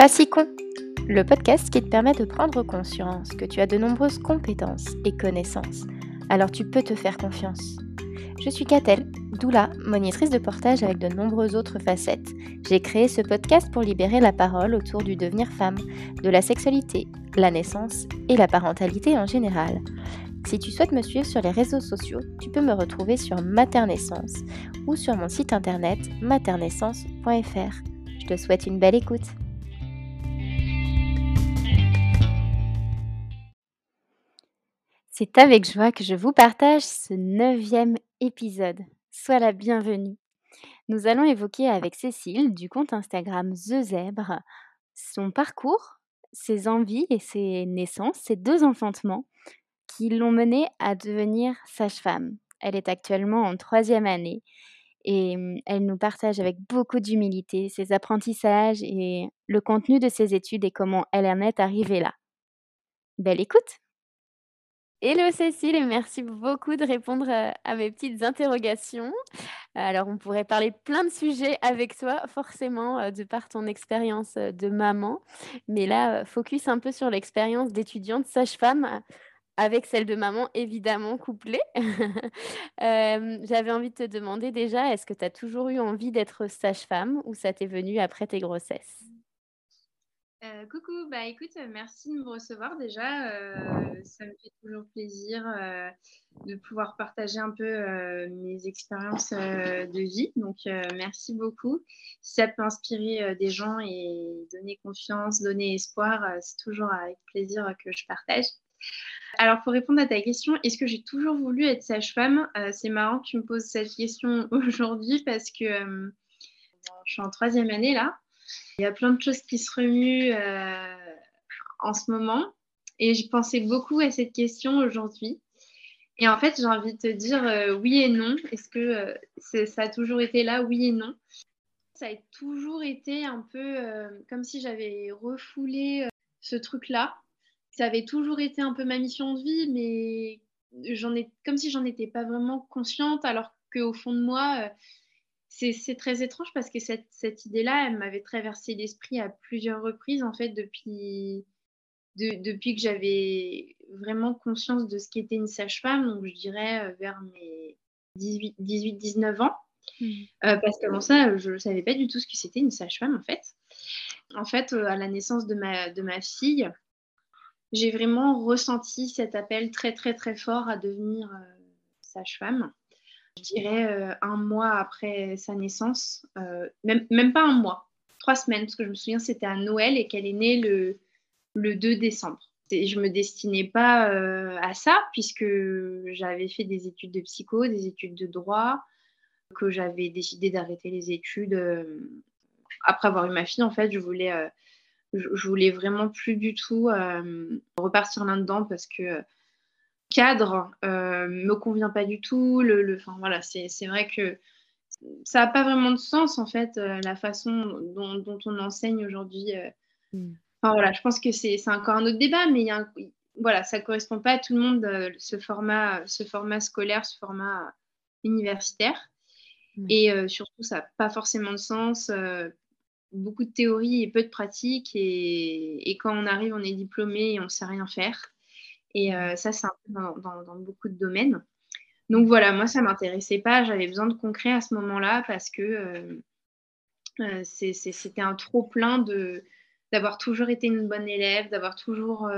Pas si con Le podcast qui te permet de prendre conscience que tu as de nombreuses compétences et connaissances. Alors tu peux te faire confiance. Je suis Catel, doula, monitrice de portage avec de nombreuses autres facettes. J'ai créé ce podcast pour libérer la parole autour du devenir femme, de la sexualité, la naissance et la parentalité en général. Si tu souhaites me suivre sur les réseaux sociaux, tu peux me retrouver sur Maternaissance ou sur mon site internet maternaissance.fr. Je te souhaite une belle écoute. C'est avec joie que je vous partage ce neuvième épisode. Sois la bienvenue. Nous allons évoquer avec Cécile du compte Instagram The Zèbre son parcours, ses envies et ses naissances, ses deux enfantements qui l'ont menée à devenir sage-femme. Elle est actuellement en troisième année et elle nous partage avec beaucoup d'humilité ses apprentissages et le contenu de ses études et comment elle en est arrivée là. Belle écoute Hello Cécile et merci beaucoup de répondre à mes petites interrogations. Alors on pourrait parler plein de sujets avec toi, forcément, de par ton expérience de maman. Mais là, focus un peu sur l'expérience d'étudiante sage-femme avec celle de maman évidemment couplée. J'avais envie de te demander déjà, est-ce que tu as toujours eu envie d'être sage-femme ou ça t'est venu après tes grossesses? Euh, coucou, bah écoute, merci de me recevoir déjà. Euh, ça me fait toujours plaisir euh, de pouvoir partager un peu mes expériences de vie. Donc merci beaucoup. Si ça peut inspirer des gens et donner confiance, donner espoir, c'est toujours avec plaisir que je partage. Alors, pour répondre à ta question, est-ce que j'ai toujours voulu être sage-femme? C'est marrant que tu me poses cette question aujourd'hui parce que je suis en troisième année là. Il y a plein de choses qui se remuent euh, en ce moment et je pensais beaucoup à cette question aujourd'hui. Et en fait, j'ai envie de te dire oui et non. Est-ce que ça a toujours été là Oui et non? Ça a toujours été un peu comme si j'avais refoulé ce truc-là ça avait toujours été un peu ma mission de vie, mais j'en ai comme si j'en étais pas vraiment consciente, alors qu'au fond de moi, euh, c'est très étrange parce que cette, cette idée-là, elle m'avait traversé l'esprit à plusieurs reprises, en fait, depuis, depuis que j'avais vraiment conscience de ce qu'était une sage-femme, donc je dirais euh, vers mes 18-19 ans. Mmh. Euh, parce qu'avant ça, je ne savais pas du tout ce que c'était une sage-femme, en fait. En fait, à la naissance de ma, de ma fille, j'ai vraiment ressenti cet appel très très très fort à devenir euh, sage-femme. Je dirais euh, un mois après sa naissance, euh, même, même pas un mois, trois semaines, parce que je me souviens c'était à Noël et qu'elle est née le, le 2 décembre. Et je me destinais pas à ça puisque j'avais fait des études de psycho, des études de droit, que j'avais décidé d'arrêter les études après avoir eu ma fille. En fait, je voulais je, voulais vraiment plus du tout euh, repartir là-dedans parce que cadre euh, me convient pas du tout. Le, voilà, c'est vrai que ça n'a pas vraiment de sens en fait euh, la façon dont, on enseigne aujourd'hui. Euh. Mm. Enfin voilà, je pense que c'est encore un autre débat, mais y a voilà, ça correspond pas à tout le monde ce format, ce format scolaire, ce format universitaire. Mm. Et surtout, ça n'a pas forcément de sens beaucoup de théorie et peu de pratique. Et, quand on arrive, on est diplômé et on ne sait rien faire. Et euh, ça, c'est un peu dans, beaucoup de domaines. Donc voilà, moi, ça ne m'intéressait pas. J'avais besoin de concret à ce moment-là parce que euh, euh, c'était un trop plein d'avoir toujours été une bonne élève, d'avoir toujours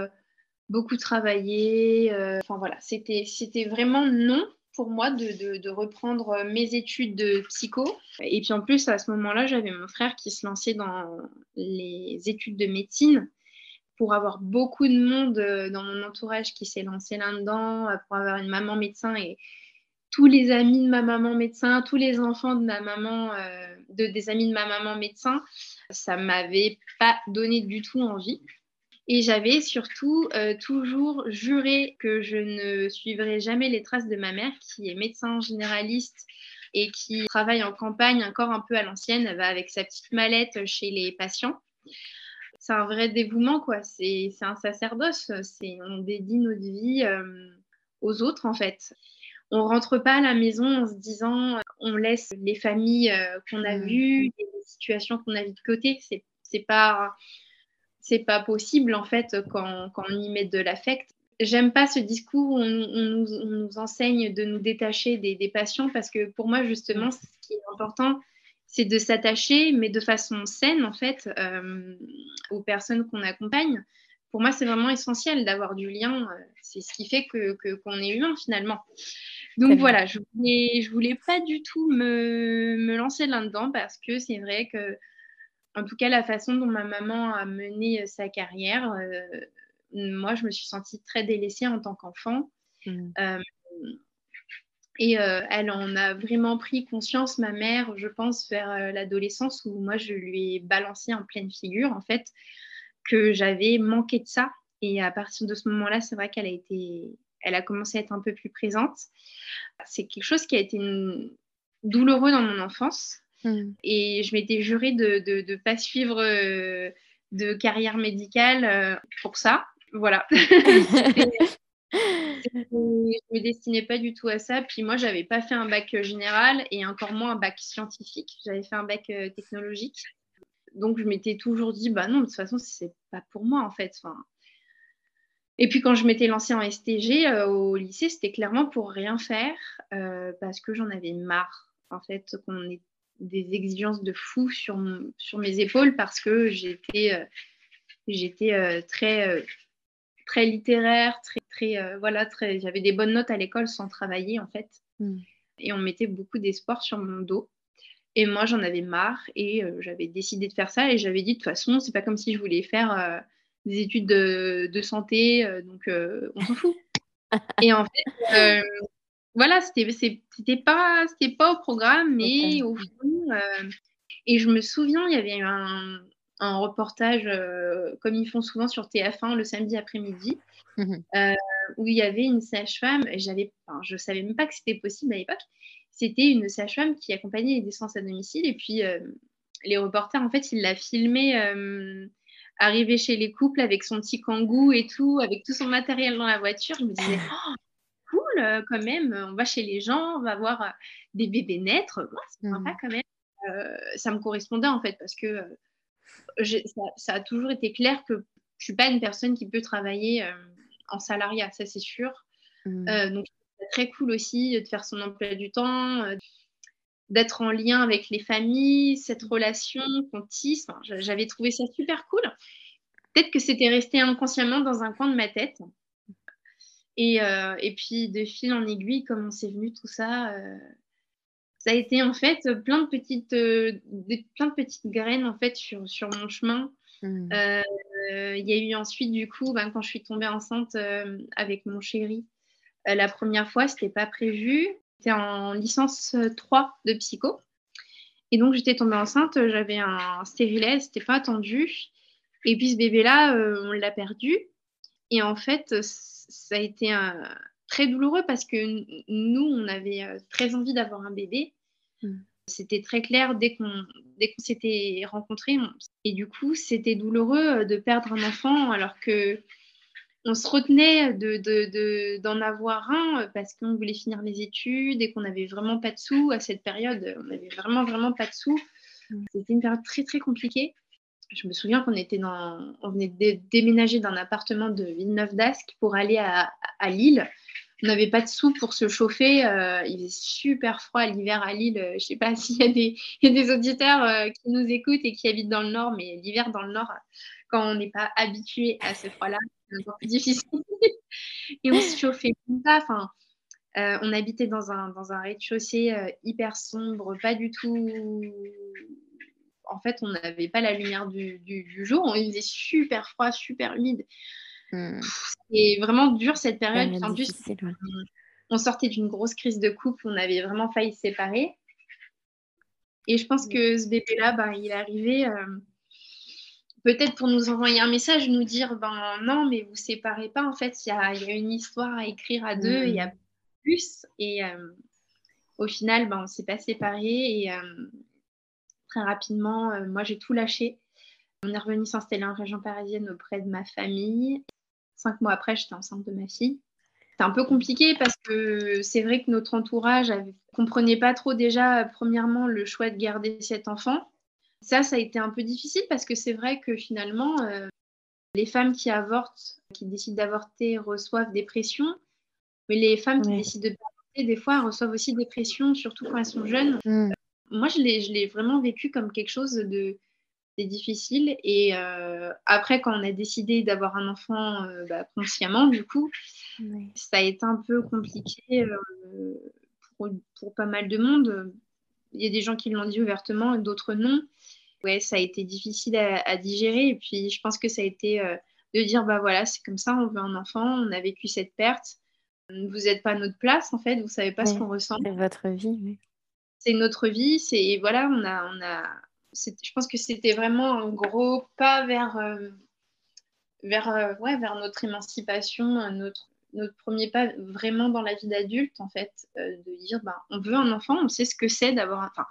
beaucoup travaillé. Enfin voilà, c'était vraiment non pour moi de, reprendre mes études de psycho. Et puis en plus, à ce moment-là, j'avais mon frère qui se lançait dans les études de médecine pour avoir beaucoup de monde euh, dans mon entourage qui s'est lancé là-dedans, euh, pour avoir une maman médecin et tous les amis de ma maman médecin, tous les enfants de ma maman, de, des amis de ma maman médecin, ça m'avait pas donné du tout envie. Et j'avais surtout euh, toujours juré que je ne suivrais jamais les traces de ma mère, qui est médecin généraliste et qui travaille en campagne encore un peu à l'ancienne. Elle va avec sa petite mallette chez les patients. C'est un vrai dévouement, quoi. C'est un sacerdoce. On dédie notre vie euh, aux autres, en fait. On rentre pas à la maison en se disant on laisse les familles euh, qu'on a mmh. vues, les situations qu'on a vues de côté. C'est pas c'est pas possible en fait quand, quand on y met de l'affect. J'aime pas ce discours où on, nous, enseigne de nous détacher des, des, patients parce que pour moi justement ce qui est important c'est de s'attacher mais de façon saine en fait euh, aux personnes qu'on accompagne. Pour moi c'est vraiment essentiel d'avoir du lien, c'est ce qui fait que qu'on est humain finalement. Donc voilà, je voulais, je voulais pas du tout me, me lancer là-dedans parce que c'est vrai que en tout cas, la façon dont ma maman a mené euh, sa carrière, euh, moi, je me suis sentie très délaissée en tant qu'enfant. Mmh. Euh, et elle en a vraiment pris conscience, ma mère, je pense, vers l'adolescence, où moi, je lui ai balancé en pleine figure, en fait, que j'avais manqué de ça. Et à partir de ce moment-là, c'est vrai qu'elle a été, elle a commencé à être un peu plus présente. C'est quelque chose qui a été douloureux dans mon enfance. Mm. Et je m'étais jurée de ne pas suivre euh, de carrière médicale euh, pour ça. Voilà. je me destinais pas du tout à ça. Puis moi, j'avais pas fait un bac général et encore moins un bac scientifique. J'avais fait un bac euh, technologique. Donc je m'étais toujours dit, bah non, de toute façon, c'est pas pour moi en fait. Et puis quand je m'étais lancée en STG au lycée, c'était clairement pour rien faire parce que j'en avais marre en fait qu'on ait des exigences de fou sur, sur mes épaules parce que j'étais euh, j'étais euh, très euh, très littéraire, très très voilà, très j'avais des bonnes notes à l'école sans travailler en fait. Hmm. Et on mettait beaucoup d'espoir sur mon dos. Et moi, j'en avais marre et j'avais décidé de faire ça. Et j'avais dit, de toute façon, c'est pas comme si je voulais faire des études de, de santé, donc on s'en fout. et en fait, voilà, c'était pas, pas au programme, mais au fond. Euh, et je me souviens, il y avait un, un reportage, euh, comme ils font souvent sur TF1 le samedi après-midi, mmh euh, où il y avait une sage-femme, je savais même pas que c'était possible à l'époque. C'était une sage-femme qui accompagnait les naissances à domicile, et puis les reporters, en fait, ils la filmaient arriver chez les couples avec son petit kangou et tout, avec tout son matériel dans la voiture. Je me disais, oh, euh, quand même. On va chez les gens, on va voir euh, des bébés naître. c'est sympa mmh. quand même. Euh, ça me correspondait en fait parce que ça, a toujours été clair que je suis pas une personne qui peut travailler en salariat, ça c'est sûr. Mmh. donc c'est très cool aussi de faire son emploi du temps, d'être en lien avec les familles, cette relation qu'on tisse. J'avais trouvé ça super cool. Peut-être que c'était resté inconsciemment dans un coin de ma tête. Euh, et, puis, de fil en aiguille, comment c'est venu tout ça euh, Ça a été en fait plein de petites, euh, plein de petites graines en fait sur, sur mon chemin. Mmh. Il y a eu ensuite, du coup, ben, quand je suis tombée enceinte avec mon chéri, la première fois, c'était pas prévu. J'étais en licence 3 de psycho. Et donc, j'étais tombée enceinte, j'avais un stérilet, c'était pas attendu. Et puis, ce bébé-là, on l'a perdu. Et en fait, ça a été très douloureux parce que nous, on avait euh, très envie d'avoir un bébé. Mm. C'était très clair dès qu'on s'était rencontrés. Et du coup, c'était douloureux euh, de perdre un enfant alors que on se retenait d'en de, avoir un parce qu'on voulait finir les études et qu'on n'avait vraiment pas de sous à cette période. On n'avait vraiment, vraiment pas de sous. C'était une période très, très compliquée je me souviens qu'on était dans, on venait de déménager d'un appartement de Villeneuve d'Ascq pour aller à, Lille. On n'avait pas de sous pour se chauffer. Euh, il faisait super froid l'hiver à Lille. Je ne sais pas s'il y, a des auditeurs euh, qui nous écoutent et qui habitent dans le Nord, mais l'hiver dans le Nord, quand on n'est pas habitué à ce froid-là, c'est encore plus difficile. et on se chauffait comme ça. Euh, on habitait dans un, dans un rez-de-chaussée hyper sombre, pas du tout en fait, on n'avait pas la lumière du, jour. Il faisait super froid, super humide. Hmm. C'est vraiment dur cette période. En plus, on, sortait d'une grosse crise de couple. On avait vraiment failli se séparer. Et je pense que ce bébé-là, ben, il est arrivé euh, peut-être pour nous envoyer un message, nous dire ben non, mais vous séparez pas. En fait, il y a, une histoire à écrire à deux. Il y a hmm. plus. Et euh, au final, ben, on s'est pas séparés. Et, euh, très rapidement, moi j'ai tout lâché. On est revenu s'installer en région parisienne auprès de ma famille. Cinq mois après, j'étais enceinte de ma fille. C'est un peu compliqué parce que c'est vrai que notre entourage ne comprenait pas trop déjà, premièrement, le choix de garder cet enfant. Ça, ça a été un peu difficile parce que c'est vrai que finalement, euh, les femmes qui avortent, qui décident d'avorter, reçoivent des pressions. Mais les femmes qui décident de des fois, reçoivent aussi des pressions, surtout quand elles sont jeunes. Mm. Moi, je l'ai vraiment vécu comme quelque chose de difficile. Et euh, après, quand on a décidé d'avoir un enfant euh, bah, consciemment, du coup, ça a été un peu compliqué euh, pour, pour, pas mal de monde. Il y a des gens qui l'ont dit ouvertement, d'autres non. Ouais, ça a été difficile à, digérer. Et puis, je pense que ça a été de dire, bah voilà, c'est comme ça, on veut un enfant, on a vécu cette perte. Vous n'êtes pas à notre place, en fait, vous savez pas ce qu'on ressent. C'est votre vie, C'est notre vie, c'est voilà, on a, on a, je pense que c'était vraiment un gros pas vers, euh, vers, euh, ouais, vers notre émancipation, notre, notre premier pas vraiment dans la vie d'adulte, en fait, euh, de dire, ben, on veut un enfant, on sait ce que c'est d'avoir un... Enfin,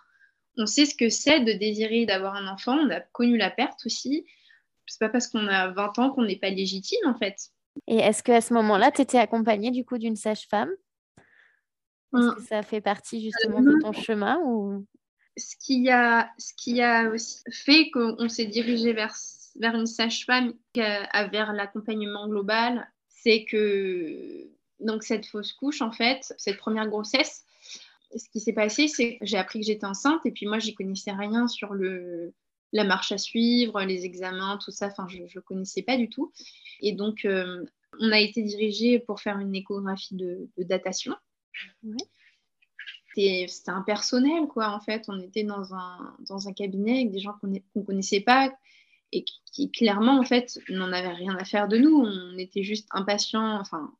on sait ce que c'est de désirer d'avoir un enfant, on a connu la perte aussi. C'est pas parce qu'on a 20 ans qu'on n'est pas légitime, en fait. Et est-ce qu'à ce moment-là, tu étais accompagnée du coup d'une sage-femme? Est-ce hum. que ça fait partie justement de ton chemin ou ce qui a, ce qui a aussi fait qu'on s'est dirigé vers, vers une sage-femme, vers l'accompagnement global, c'est que donc cette fausse couche, en fait, cette première grossesse, ce qui s'est passé, c'est que j'ai appris que j'étais enceinte et puis moi, j'y connaissais rien sur le, la marche à suivre, les examens, tout ça. Enfin, je ne connaissais pas du tout. Et donc, euh, on a été dirigé pour faire une échographie de, datation. Oui c'était impersonnel, quoi, en fait. On était dans un, dans un cabinet avec des gens qu'on ne connaissait pas et qui, clairement, en fait, n'en avaient rien à faire de nous. On était juste impatients, enfin,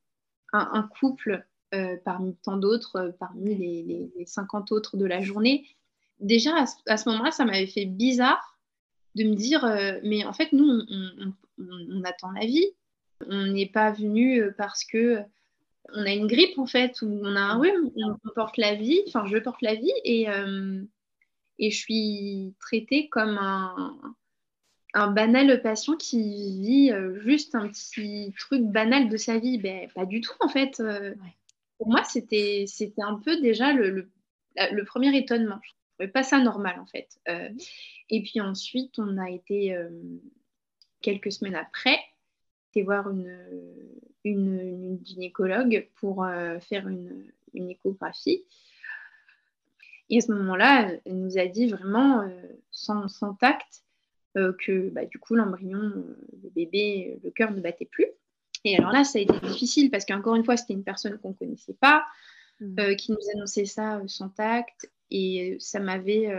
un, couple euh, parmi tant d'autres, euh, parmi les, les, 50 autres de la journée. Déjà, à, ce moment-là, ça m'avait fait bizarre de me dire, euh, mais en fait, nous, on attend la vie. On n'est pas venu parce que on a une grippe en fait, où on a un rhume, on porte la vie, enfin je porte la vie et, euh, et je suis traitée comme un, un banal patient qui vit euh, juste un petit truc banal de sa vie. Ben, pas du tout en fait. Euh. Pour moi, c'était un peu déjà le, le, premier étonnement. Je trouvais pas ça normal en fait. et puis ensuite, on a été quelques semaines après, été voir une une, gynécologue pour euh, faire une, échographie. Et à ce moment-là, elle nous a dit vraiment, euh, sans, sans, tact, euh, que bah, du coup, l'embryon, le bébé, le cœur ne battait plus. Et alors là, ça a été difficile parce qu'encore une fois, c'était une personne qu'on ne connaissait pas, mmh. qui nous annonçait ça sans tact. Et ça m'avait.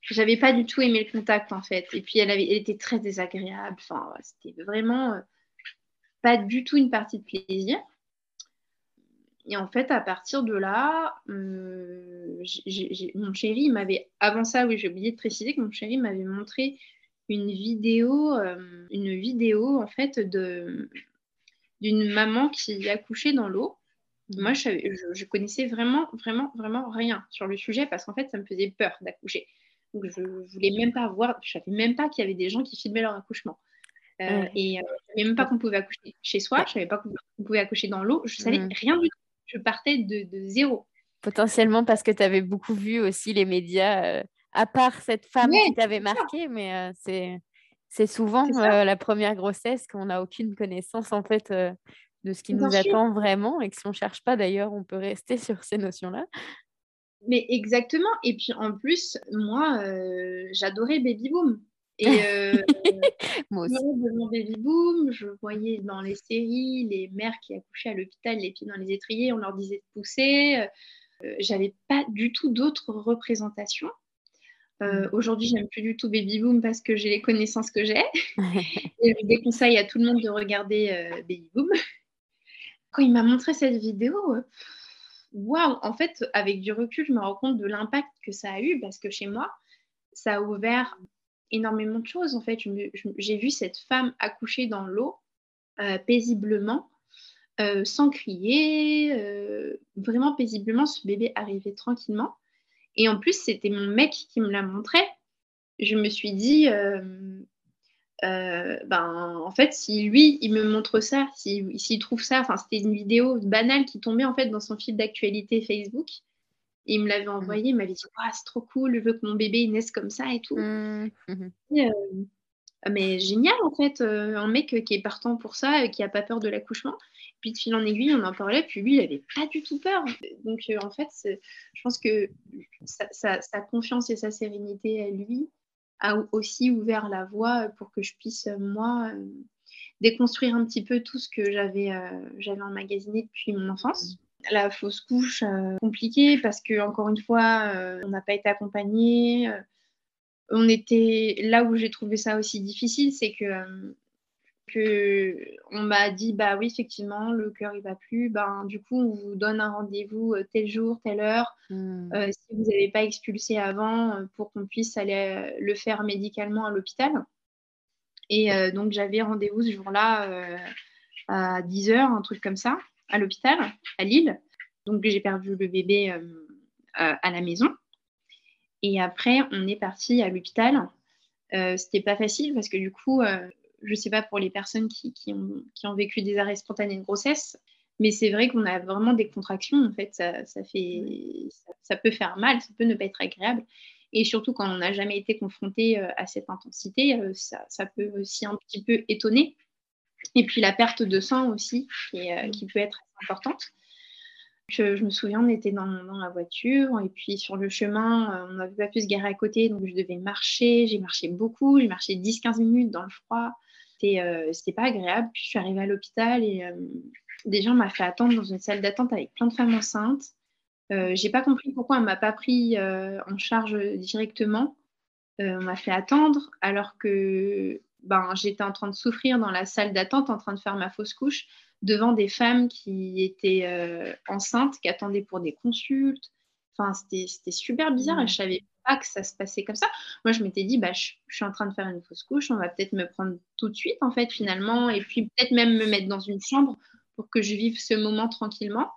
J'avais pas du tout aimé le contact en fait. Et puis elle, avait, elle était très désagréable. Enfin, c'était vraiment pas du tout une partie de plaisir. Et en fait, à partir de là, euh, mon chéri m'avait, avant ça, oui, j'ai oublié de préciser que mon chéri m'avait montré une vidéo, euh, une vidéo en fait d'une maman qui accouchait dans l'eau. Moi, je, je, connaissais vraiment, vraiment, vraiment rien sur le sujet parce qu'en fait, ça me faisait peur d'accoucher. Donc, je voulais même pas voir, je savais même pas qu'il y avait des gens qui filmaient leur accouchement. Euh, et euh, je ne savais même pas qu'on pouvait accoucher chez soi, je ne savais pas qu'on pouvait accoucher dans l'eau, je ne savais mm. rien du tout. Je partais de, zéro. Potentiellement parce que tu avais beaucoup vu aussi les médias, euh, à part cette femme qui t'avait marqué, mais c'est, c'est souvent la première grossesse qu'on n'a aucune connaissance en fait de ce qui nous attend vraiment et que si on ne cherche pas d'ailleurs, on peut rester sur ces notions-là. Mais exactement. Et puis en plus, moi, j'adorais Baby Boom. Et euh, moi aussi. baby boom, je voyais dans les séries les mères qui accouchaient à l'hôpital, les pieds dans les étriers, on leur disait de pousser. Euh, j'avais pas du tout d'autres représentations. Euh, mmh. Aujourd'hui, j'aime plus du tout Baby Boom parce que j'ai les connaissances que j'ai. et je déconseille à tout le monde de regarder euh, Baby Boom. Quand il m'a montré cette vidéo, waouh, en fait, avec du recul, je me rends compte de l'impact que ça a eu parce que chez moi, ça a ouvert énormément de choses. En fait, j'ai vu cette femme accoucher dans l'eau euh, paisiblement, euh, sans crier, euh, vraiment paisiblement. Ce bébé arrivait tranquillement. Et en plus, c'était mon mec qui me l'a montré. Je me suis dit, ben, en fait, si lui, il me montre ça, s'il trouve ça, enfin, c'était une vidéo banale qui tombait en fait dans son fil d'actualité Facebook il me l'avait mmh. envoyé, il m'avait dit C'est trop cool, je veux que mon bébé naisse comme ça et tout. Mmh. Euh, mais génial en fait, un mec qui est partant pour ça, qui a pas peur de l'accouchement. Puis de fil en aiguille, on en parlait, puis lui, il avait pas du tout peur. Donc en fait, je pense que sa, confiance et sa sérénité à lui a aussi ouvert la voie pour que je puisse, moi, déconstruire un petit peu tout ce que j'avais j'avais emmagasiné depuis mon enfance. La fausse couche, compliquée parce que, encore une fois, on n'a pas été accompagné on était là où j'ai trouvé ça aussi difficile, c'est que, euh, que on m'a dit bah oui effectivement le cœur il va plus, ben du coup on vous donne un rendez-vous euh, tel jour, telle heure. Hmm. Euh, si vous n'avez pas expulsé avant pour qu'on puisse aller le faire médicalement à l'hôpital. Et donc j'avais rendez-vous ce jour-là à 10h, un truc comme ça, à l'hôpital, à Lille. Donc j'ai perdu le bébé à la maison. Et après, on est parti à l'hôpital. Euh, C'était pas facile parce que du coup, euh, je sais pas pour les personnes qui, qui, ont, qui, ont, vécu des arrêts spontanés de grossesse, mais c'est vrai qu'on a vraiment des contractions. En fait, ça, ça fait, ça, peut faire mal, ça peut ne pas être agréable. Et surtout quand on n'a jamais été confronté euh, à cette intensité, euh, ça, ça, peut aussi un petit peu étonner. Et puis la perte de sang aussi, qui, qui peut être importante. Je, me souviens, on était dans, la voiture et puis sur le chemin, euh, on n'avait pas pu se garer à côté, donc je devais marcher. J'ai marché beaucoup, j'ai marché 10-15 minutes dans le froid. C'était euh, pas agréable. Puis je suis arrivée à l'hôpital et euh, des gens m'ont fait attendre dans une salle d'attente avec plein de femmes enceintes. Euh, j'ai pas compris pourquoi on m'a pas pris en charge directement. on m'a fait attendre alors que ben, j'étais en train de souffrir dans la salle d'attente, en train de faire ma fausse couche devant des femmes qui étaient euh, enceintes, qui attendaient pour des consultes. Enfin, c'était super bizarre et je savais pas que ça se passait comme ça. Moi, je m'étais dit, bah, je, suis en train de faire une fausse couche, on va peut-être me prendre tout de suite, en fait, finalement, et puis peut-être même me mettre dans une chambre pour que je vive ce moment tranquillement.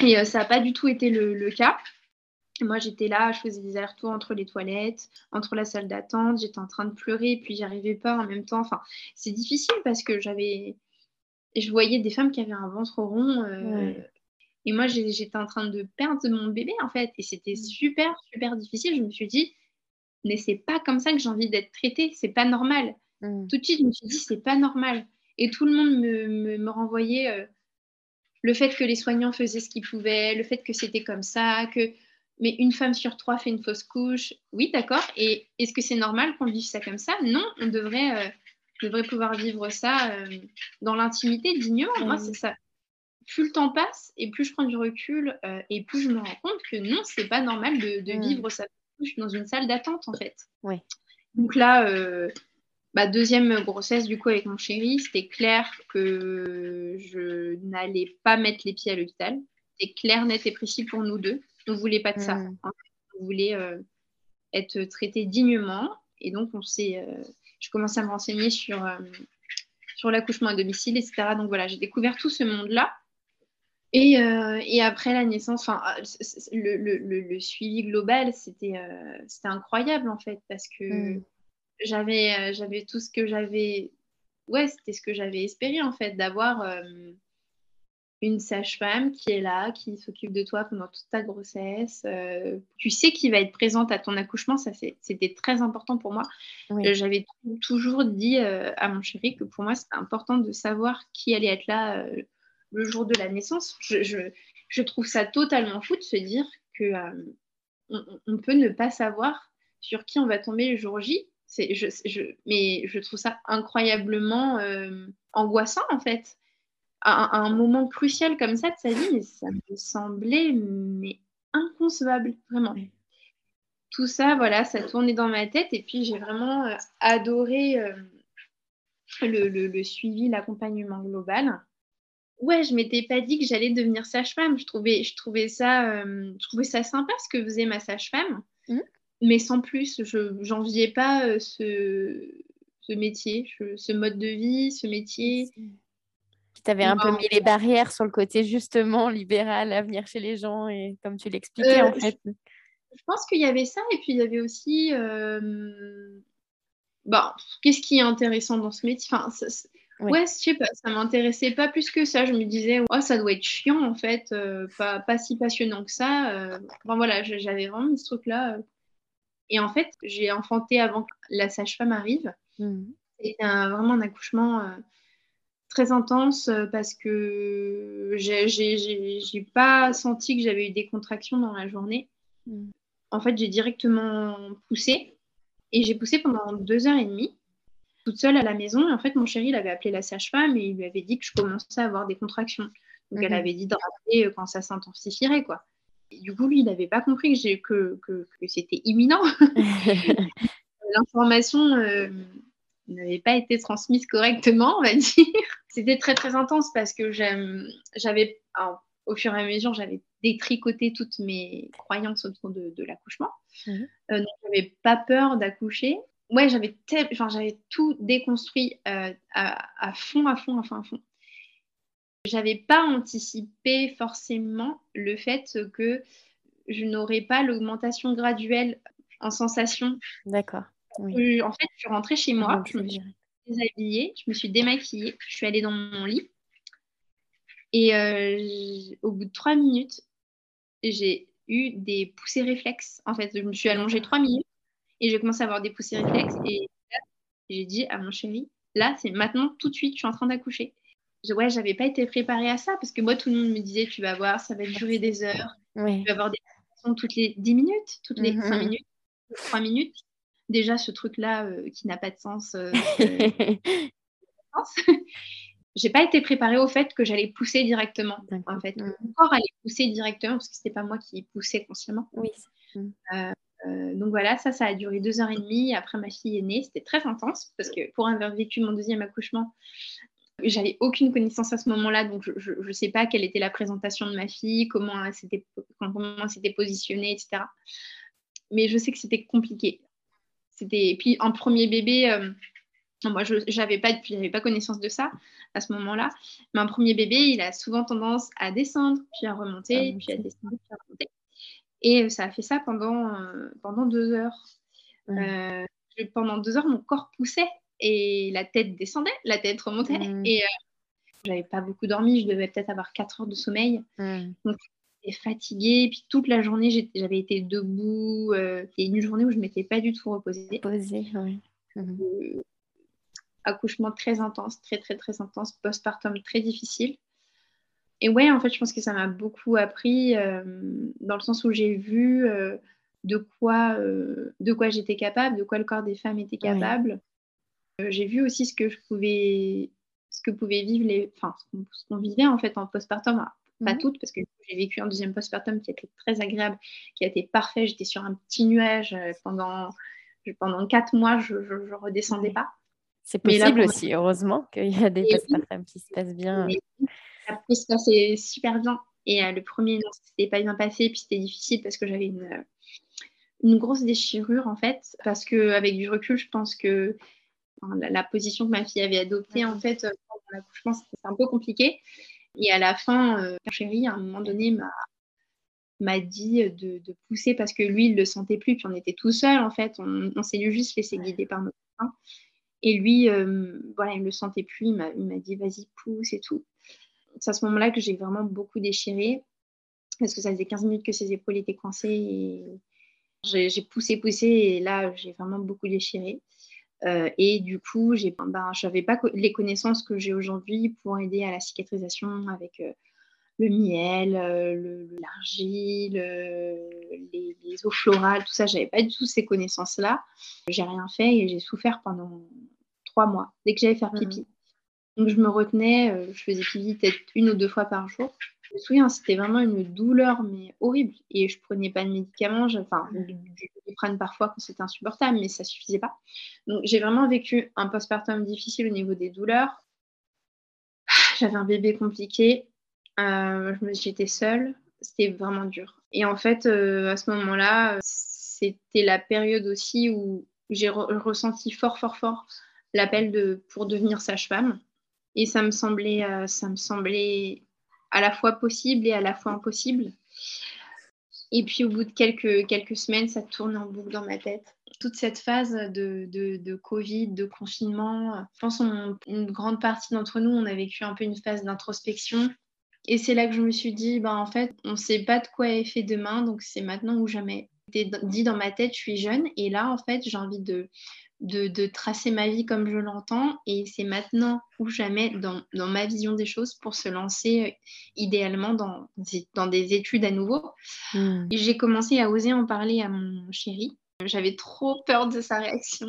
Et euh, ça n'a pas du tout été le cas. Moi, j'étais là, je faisais des allers-retours entre les toilettes, entre la salle d'attente, j'étais en train de pleurer, puis j'arrivais pas en même temps. Enfin, c'est difficile parce que j'avais. Je voyais des femmes qui avaient un ventre rond. Euh, et moi, j'étais en train de perdre mon bébé, en fait. Et c'était mm. super, super difficile. Je me suis dit, mais c'est pas comme ça que j'ai envie d'être traitée, c'est pas normal. Mm. Tout de suite, je me suis dit, c'est pas normal. Et tout le monde me, me, renvoyait euh, le fait que les soignants faisaient ce qu'ils pouvaient, le fait que c'était comme ça, que mais une femme sur trois fait une fausse couche. Oui, d'accord. Et est-ce que c'est normal qu'on vive ça comme ça? Non, on devrait, euh, devrait pouvoir vivre ça euh, dans l'intimité, dignement. Moi, c'est ça. Plus le temps passe et plus je prends du recul euh, et plus je me rends compte que non, c'est pas normal de, de vivre sa couche dans une salle d'attente, en fait. Oui. Donc là, bah, deuxième grossesse, du coup, avec mon chéri, c'était clair que je n'allais pas mettre les pieds à l'hôpital. C'était clair, net et précis pour nous deux. On ne voulait pas de ça. Mm. On voulait euh, être traité dignement. Et donc, on s'est, euh, je commençais à me renseigner sur, euh, sur l'accouchement à domicile, etc. Donc voilà, j'ai découvert tout ce monde-là. Et, et, après la naissance, le, le, le, suivi global, c'était c'était incroyable en fait, parce que mm. j'avais j'avais tout ce que j'avais. Ouais, c'était ce que j'avais espéré en fait, d'avoir une sage-femme qui est là, qui s'occupe de toi pendant toute ta grossesse. Euh, tu sais qui va être présente à ton accouchement, ça c'était très important pour moi. Euh, j'avais toujours dit euh, à mon chéri que pour moi c'était important de savoir qui allait être là le jour de la naissance. Je, trouve ça totalement fou de se dire que on, peut ne pas savoir sur qui on va tomber le jour J. mais je trouve ça incroyablement angoissant en fait à, un moment crucial comme ça de sa vie, mais ça me semblait mais inconcevable, vraiment. Tout ça, voilà, ça tournait dans ma tête et puis j'ai vraiment euh, adoré euh, le, suivi, l'accompagnement global. Ouais, je m'étais pas dit que j'allais devenir sage-femme. Je trouvais, je, trouvais ça, euh, je trouvais ça sympa ce que faisait ma sage-femme, mmh. mais sans plus. Je n'enviais pas ce, ce métier, ce mode de vie, ce métier. Tu avais un peu mis les barrières sur le côté justement libéral à venir chez les gens et comme tu l'expliquais en euh, fait. Je, pense qu'il y avait ça et puis il y avait aussi euh, bah, qu'est-ce qui est intéressant dans ce métier? Enfin, Ouais, je sais pas, ça m'intéressait pas plus que ça. Je me disais, oh, ça doit être chiant en fait, euh, pas, pas, si passionnant que ça. Enfin voilà, j'avais vraiment ce truc-là. Et en fait, j'ai enfanté avant que la sage-femme arrive. Mmh. C'était vraiment un accouchement euh, très intense euh, parce que j'ai pas senti que j'avais eu des contractions dans la journée. Mmh. En fait, j'ai directement poussé et j'ai poussé pendant deux heures et demie toute seule à la maison. Et en fait, mon chéri, il avait appelé la sage-femme et il lui avait dit que je commençais à avoir des contractions. Donc, elle mmh. avait dit de rappeler euh, quand ça s'intensifierait, quoi. du coup, lui, il n'avait pas compris que, que, que, c'était imminent. L'information euh, n'avait pas été transmise correctement, on va dire. C'était très, très intense parce que j'avais, au fur et à mesure, j'avais détricoté toutes mes croyances autour de, l'accouchement. Mmh. Euh, donc, je n'avais pas peur d'accoucher. Ouais, j'avais, j'avais tout déconstruit à, à, fond, à fond, à fond, à fond. J'avais pas anticipé forcément le fait que je n'aurais pas l'augmentation graduelle en sensation. D'accord. En fait, je suis rentrée chez moi, je me suis déshabillée, je me suis démaquillée, je suis allée dans mon lit. Et euh, au bout de trois minutes, j'ai eu des poussées réflexes. En fait, je me suis allongée trois minutes et j'ai commencé à avoir des poussées réflexes. Et j'ai dit à mon chéri, là, c'est maintenant, tout de suite, je suis en train d'accoucher ouais, j'avais pas été préparée à ça parce que moi, tout le monde me disait, tu vas voir, ça va durer des heures. Tu vas avoir des toutes les 10 minutes, toutes les 5 mhm. minutes, 3 minutes. Déjà, ce truc-là euh, qui n'a pas de sens. Euh, j'ai pas été préparée au fait que j'allais pousser directement. En fait, mon corps allait pousser directement parce que c'était pas moi qui poussais consciemment. Oui. Euh, donc voilà, ça, ça a duré deux heures et demie. Après, ma fille est née. C'était très intense parce que pour avoir vécu mon deuxième accouchement, j'avais aucune connaissance à ce moment-là, donc je ne sais pas quelle était la présentation de ma fille, comment elle s'était, comment s'était positionnée, etc. Mais je sais que c'était compliqué. C'était... Et puis, un premier bébé, euh, moi, je n'avais pas, pas connaissance de ça à ce moment-là. Mais un premier bébé, il a souvent tendance à descendre, puis à remonter, puis à descendre, puis à remonter. Et euh, ça a fait ça pendant, euh, pendant deux heures. pendant deux heures, mon corps poussait et la tête descendait, la tête remontait. Mm. Et euh, j'avais pas beaucoup dormi, je devais peut-être avoir 4 heures de sommeil. Mm. Donc j'étais fatiguée. Et puis toute la journée, j'avais été debout. Euh, C'était une journée où je m'étais pas du tout reposée. Oui. Mm. Euh, accouchement très intense, très très très intense, postpartum très difficile. Et ouais, en fait, je pense que ça m'a beaucoup appris euh, dans le sens où j'ai vu de quoi, de quoi j'étais capable, de quoi le corps des femmes était capable. J'ai vu aussi ce que je pouvais, ce que pouvaient vivre les, enfin, ce qu'on vivait en fait en postpartum. Pas mhm. toutes, parce que j'ai vécu un deuxième postpartum qui a été très agréable, qui a été parfait. J'étais sur un petit nuage euh, pendant, pendant quatre mois, je ne redescendais pas. C'est possible aussi, heureusement qu'il y a des postpartums qui se passent bien. Ça se passait super bien. Et euh, le premier, non, c'était pas bien passé, puis c'était difficile parce que j'avais une, une grosse déchirure en fait. Parce qu'avec du recul, je pense que la, position que ma fille avait adoptée, en fait, euh, pendant l'accouchement, c'était un peu compliqué. Et à la fin, euh, chéri, à un moment donné, m'a dit de, pousser parce que lui, il ne le sentait plus. Puis on était tout seul, en fait. On, s'est juste laissé guider par notre frère. Et lui, euh, voilà, il ne le sentait plus. Il m'a dit, vas-y, pousse et tout. C'est à ce moment-là que j'ai vraiment beaucoup déchiré. Parce que ça faisait 15 minutes que ses épaules étaient coincées. Et j'ai poussé, poussé. Et là, j'ai vraiment beaucoup déchiré. Euh, et du coup, je n'avais pas les connaissances que j'ai aujourd'hui pour aider à la cicatrisation avec euh, le miel, euh, l'argile, les, eaux florales, tout ça. J'avais pas du tout ces connaissances-là. J'ai rien fait et j'ai souffert pendant trois mois dès que j'allais faire mmh. pipi. Donc je me retenais, je faisais pipi peut-être une ou deux fois par jour. Me souviens, c'était vraiment une douleur, mais horrible. Et je prenais pas de médicaments. Enfin, je prenne parfois quand c'était insupportable, mais ça suffisait pas. Donc, j'ai vraiment vécu un postpartum difficile au niveau des douleurs. J'avais un bébé compliqué. Euh, j'étais seule. C'était vraiment dur. Et en fait, euh, à ce moment-là, c'était la période aussi où j'ai ressenti fort, fort, fort l'appel de, pour devenir sage-femme. Et ça me semblait, euh, ça me semblait à la fois possible et à la fois impossible. Et puis au bout de quelques, quelques semaines, ça tourne en boucle dans ma tête. Toute cette phase de, de, Covid, de confinement, je pense une grande partie d'entre nous, on a vécu un peu une phase d'introspection. Et c'est là que je me suis dit, bah, en fait, on ne sait pas de quoi est fait demain, donc c'est maintenant ou jamais. Dit dans ma tête, je suis jeune. Et là, en fait, j'ai envie de, de, tracer ma vie comme je l'entends. Et c'est maintenant ou jamais dans, ma vision des choses pour se lancer euh, idéalement dans, dans des études à nouveau. Hmm. J'ai commencé à oser en parler à mon chéri. J'avais trop peur de sa réaction.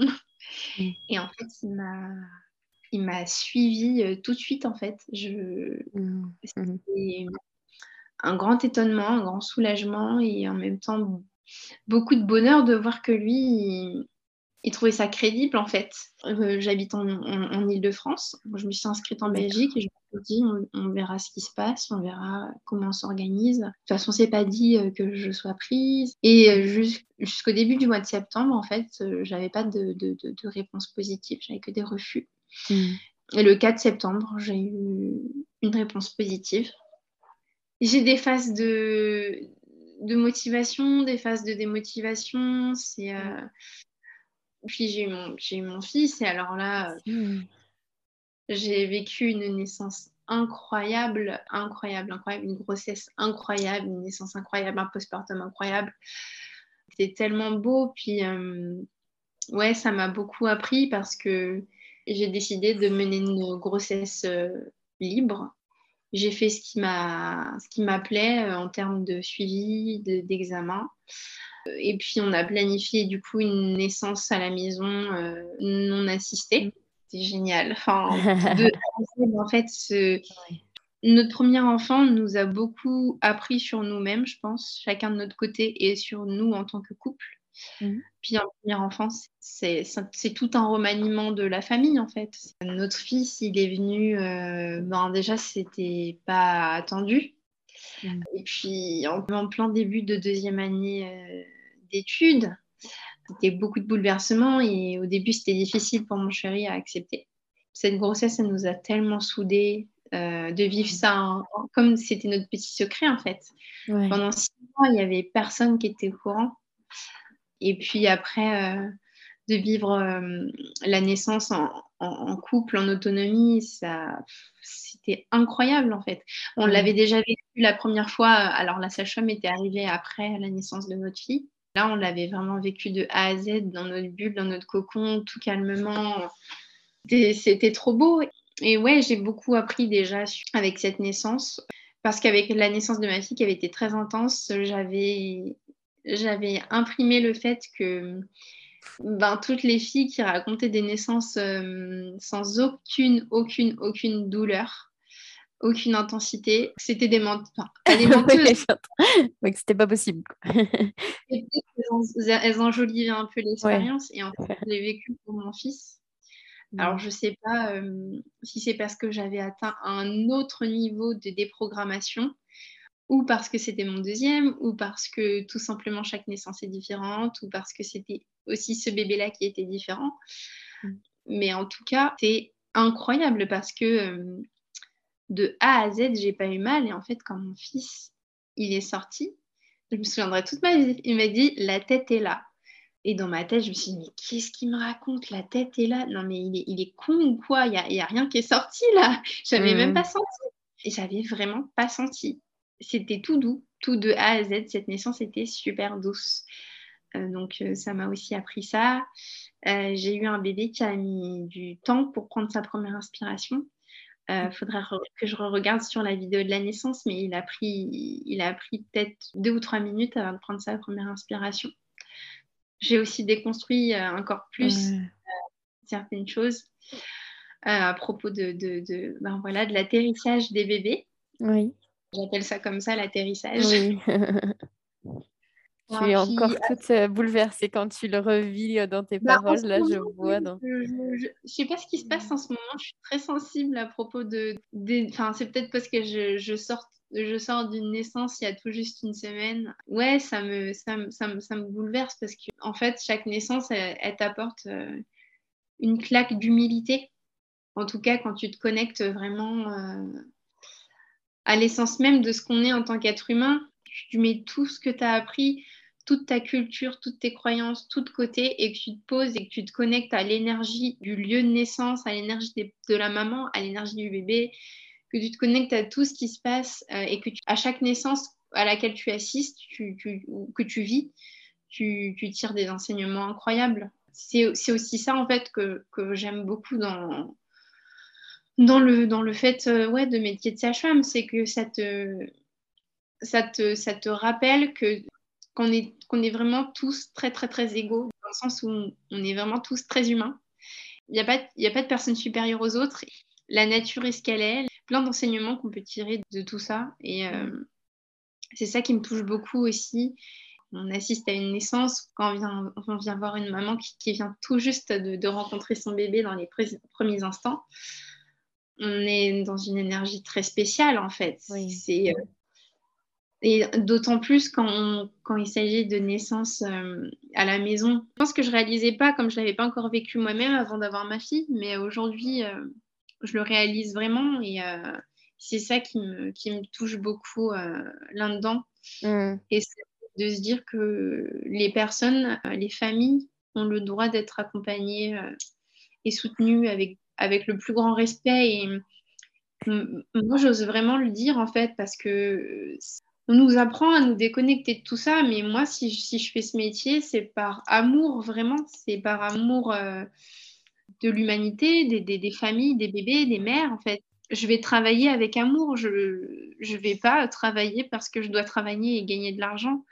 Hmm. Et en fait, il m'a il m'a suivi euh, tout de suite en fait. Je... Hmm. C'était un grand étonnement, un grand soulagement et en même temps beaucoup de bonheur de voir que lui, il trouvait ça crédible en fait. Euh, j'habite en, en, Ile-de-France. Je me suis inscrite en Belgique et je me suis dit on, verra ce qui se passe, on verra comment on s'organise. De toute façon, c'est pas dit euh, que je sois prise. Et euh, jusqu'au début du mois de septembre, en fait, j'avais pas de, de, de, réponse positive, j'avais que des refus. Hmm. Et le 4 septembre, j'ai eu une réponse positive. J'ai des phases de, de motivation, des phases de démotivation. C'est puis j'ai eu, mon, j'ai mon fils et alors là, hmm. j'ai vécu une naissance incroyable, incroyable, incroyable, une grossesse incroyable, une naissance incroyable, un postpartum incroyable. C'était tellement beau. Puis euh, ouais, ça m'a beaucoup appris parce que j'ai décidé de mener une grossesse euh, libre. J'ai fait ce qui m'a, ce qui m'appelait euh, en termes de suivi, d'examen. Et puis, on a planifié du coup une naissance à la maison euh, non assistée. C'est génial. Enfin, en fait, notre premier enfant nous a beaucoup appris sur nous-mêmes, je pense, chacun de notre côté et sur nous en tant que couple. Mhm. Puis un premier enfant, c'est tout un remaniement de la famille en fait. Notre fils, il est venu, euh, ben déjà c'était pas attendu. Mhm. Et puis en, plein début de deuxième année euh, d'études. C'était beaucoup de bouleversements et au début, c'était difficile pour mon chéri à accepter. Cette grossesse, elle nous a tellement soudés euh, de vivre ça comme c'était notre petit secret en fait. Pendant six mois, il n'y avait personne qui était au courant. Et puis après, euh, de vivre euh, la naissance en, couple, en autonomie, ça, c'était incroyable en fait. On l'avait déjà vécu la première fois. Alors la sage-femme était arrivée après la naissance de notre fille. Là, on l'avait vraiment vécu de A à Z dans notre bulle, dans notre cocon, tout calmement. C'était trop beau. Et ouais, j'ai beaucoup appris déjà avec cette naissance. Parce qu'avec la naissance de ma fille qui avait été très intense, j'avais j'avais imprimé le fait que ben, toutes les filles qui racontaient des naissances euh, sans aucune, aucune, aucune douleur, aucune intensité. C'était des, menteuses. c'était pas possible. elles, enjolivaient un peu l'expérience et en fait, je l'ai vécu pour mon fils. Mmh. Alors, je sais pas euh, si c'est parce que j'avais atteint un autre niveau de déprogrammation ou parce que c'était mon deuxième, ou parce que tout simplement chaque naissance est différente, ou parce que c'était aussi ce bébé-là qui était différent. Mmh. Mais en tout cas, c'est incroyable parce que euh, de A à Z, j'ai pas eu mal. Et en fait, quand mon fils, il est sorti, je me souviendrai toute ma vie, il m'a dit, la tête est là. Et dans ma tête, je me suis dit, mais qu'est-ce qu'il me raconte? La tête est là. Non, mais il est, il est con ou quoi? Il n'y a, a, rien qui est sorti là. J'avais même mmh. pas senti. Et j'avais vraiment pas senti. C'était tout doux, tout de A à Z. Cette naissance était super douce. Euh, donc, euh, ça m'a aussi appris ça. Euh, j'ai eu un bébé qui a mis du temps pour prendre sa première inspiration. Il euh, faudrait que je regarde sur la vidéo de la naissance, mais il a pris, il a pris peut-être deux ou trois minutes avant de prendre sa première inspiration. J'ai aussi déconstruit encore plus certaines choses à propos de, de, de ben voilà, de l'atterrissage des bébés. Oui. J'appelle ça comme ça, l'atterrissage. Oui. Tu es encore toute euh, bouleversée quand tu le revis euh, dans tes bah, paroles. Là, je vois. Je ne sais pas ce qui se passe en ce moment. Je suis très sensible à propos de. Enfin, c'est peut-être parce que je, je sors je sors d'une naissance il y a tout juste une semaine. Ouais, ça me, ça me, ça me, ça me bouleverse parce que, en fait, chaque naissance, elle, t'apporte euh, une claque d'humilité. En tout cas, quand tu te connectes vraiment à l'essence même de ce qu'on est en tant qu'être humain, tu mets tout ce que tu as appris toute ta culture, toutes tes croyances, tout de côté et que tu te poses et que tu te connectes à l'énergie du lieu de naissance, à l'énergie de la maman, à l'énergie du bébé, que tu te connectes à tout ce qui se passe euh, et que à chaque naissance à laquelle tu assistes, que tu vis, tu, tires des enseignements incroyables. C'est aussi ça, en fait, que j'aime beaucoup dans, dans, le, dans le fait ouais, de métier de sage-femme. C'est que ça te, ça, te, ça te rappelle que qu'on est, qu'on est vraiment tous très, très, très égaux, dans le sens où on, est vraiment tous très humains. Il n'y a, pas, a pas de personne supérieure aux autres. La nature est ce qu'elle est. Plein d'enseignements qu'on peut tirer de tout ça. Et euh, c'est ça qui me touche beaucoup aussi. On assiste à une naissance quand on vient, on vient voir une maman qui, vient tout juste de, rencontrer son bébé dans les premiers instants. On est dans une énergie très spéciale en fait. C'est euh, et d'autant plus quand, quand il s'agit de naissance euh, à la maison. Je pense que je réalisais pas, comme je l'avais pas encore vécu moi-même avant d'avoir ma fille, mais aujourd'hui, euh, je le réalise vraiment et c'est ça qui me, qui me touche beaucoup là-dedans. Mmh. Et c'est de se dire que les personnes, les familles ont le droit d'être accompagnées et soutenues avec, avec le plus grand respect et moi, j'ose vraiment le dire en fait parce que on nous apprend à nous déconnecter de tout ça, mais moi, si, je fais ce métier, c'est par amour, vraiment, c'est par amour euh, de l'humanité, des, familles, des bébés, des mères, en fait. Je vais travailler avec amour, je ne vais pas travailler parce que je dois travailler et gagner de l'argent.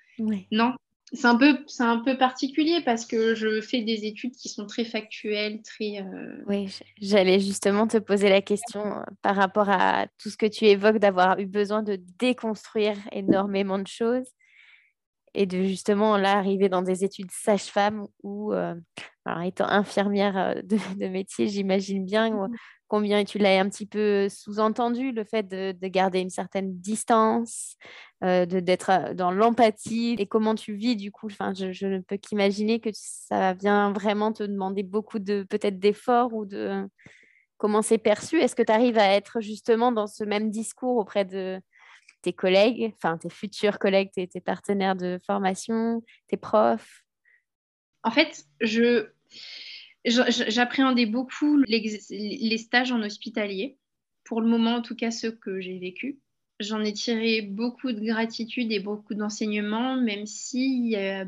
Non, c'est un, peu, c'est un peu particulier parce que je fais des études qui sont très factuelles, très... Euh, oui, j'allais justement te poser la question euh, par rapport à tout ce que tu évoques, d'avoir eu besoin de déconstruire énormément de choses et de justement là arriver dans des études sage-femme ou, euh, alors étant infirmière de, de métier, j'imagine bien combien tu l'as un petit peu sous-entendu, le fait de, garder une certaine distance, euh, d'être euh, dans l'empathie et comment tu vis du coup. Enfin, je, ne peux qu'imaginer que ça vient vraiment te demander beaucoup de peut-être d'efforts ou de comment c'est perçu. Est-ce que tu arrives à être justement dans ce même discours auprès de tes collègues, enfin tes futurs collègues, tes, tes partenaires de formation, tes profs? En fait, je J'appréhendais beaucoup les, stages en hospitalier, pour le moment en tout cas ceux que j'ai vécus. J'en ai tiré beaucoup de gratitude et beaucoup d'enseignements, même s'il y a,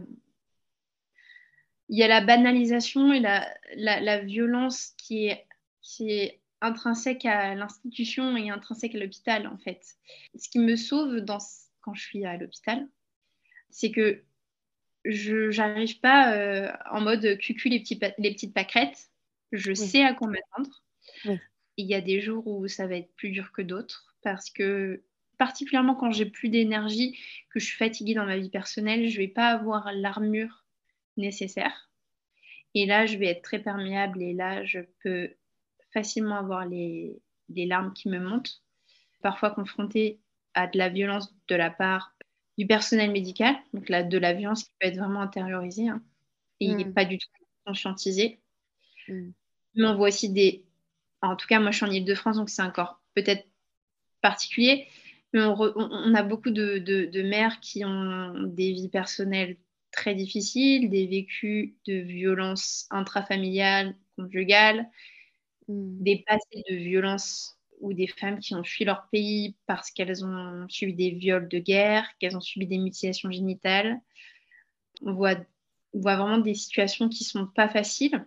la banalisation et la, violence qui est, intrinsèque à l'institution et intrinsèque à l'hôpital en fait. Ce qui me sauve quand je suis à l'hôpital, c'est que je n'arrive pas euh, en mode cucu les, petits les petites pâquerettes. Je sais à quoi m'attendre. Il y a des jours où ça va être plus dur que d'autres parce que particulièrement quand j'ai plus d'énergie, que je suis fatiguée dans ma vie personnelle, je vais pas avoir l'armure nécessaire. Et là, je vais être très perméable et là, je peux facilement avoir les, les larmes qui me montent. Parfois confrontée à de la violence de la part du personnel médical, donc là, de la violence qui peut être vraiment intériorisée hein, et il n'est mm. pas du tout conscientisé. Mm. Mais on voit aussi des. En tout cas, moi, je suis en Ile-de-France, donc c'est encore peut-être particulier. Mais on, a beaucoup de, mères qui ont des vies personnelles très difficiles, des vécus de violences intrafamiliales, conjugales, mm. des passés de violences ou des femmes qui ont fui leur pays parce qu'elles ont subi des viols de guerre, qu'elles ont subi des mutilations génitales. On voit, voit vraiment des situations qui sont pas faciles.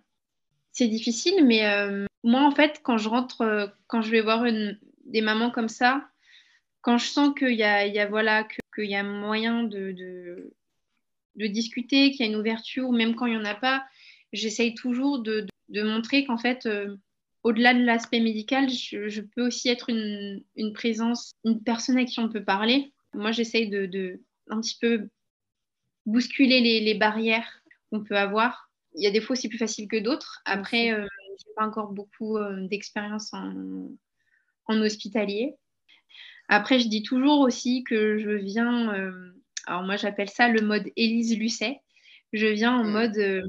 C'est difficile, mais euh, moi, en fait, quand je rentre, quand je vais voir une, des mamans comme ça, quand je sens qu'il y a, voilà, qu'il y a moyen de, discuter, qu'il y a une ouverture, ou même quand il n'y en a pas, j'essaye toujours de, de, montrer qu'en fait, euh, au-delà de l'aspect médical, je, peux aussi être une, présence, une personne à qui on peut parler. Moi, j'essaye de, un petit peu bousculer les, barrières qu'on peut avoir. Il y a des fois, c'est plus facile que d'autres. Après, euh, je n'ai pas encore beaucoup euh, d'expérience en, hospitalier. Après, je dis toujours aussi que je viens, euh, alors moi j'appelle ça le mode Élise Lucet, je viens en mmh. mode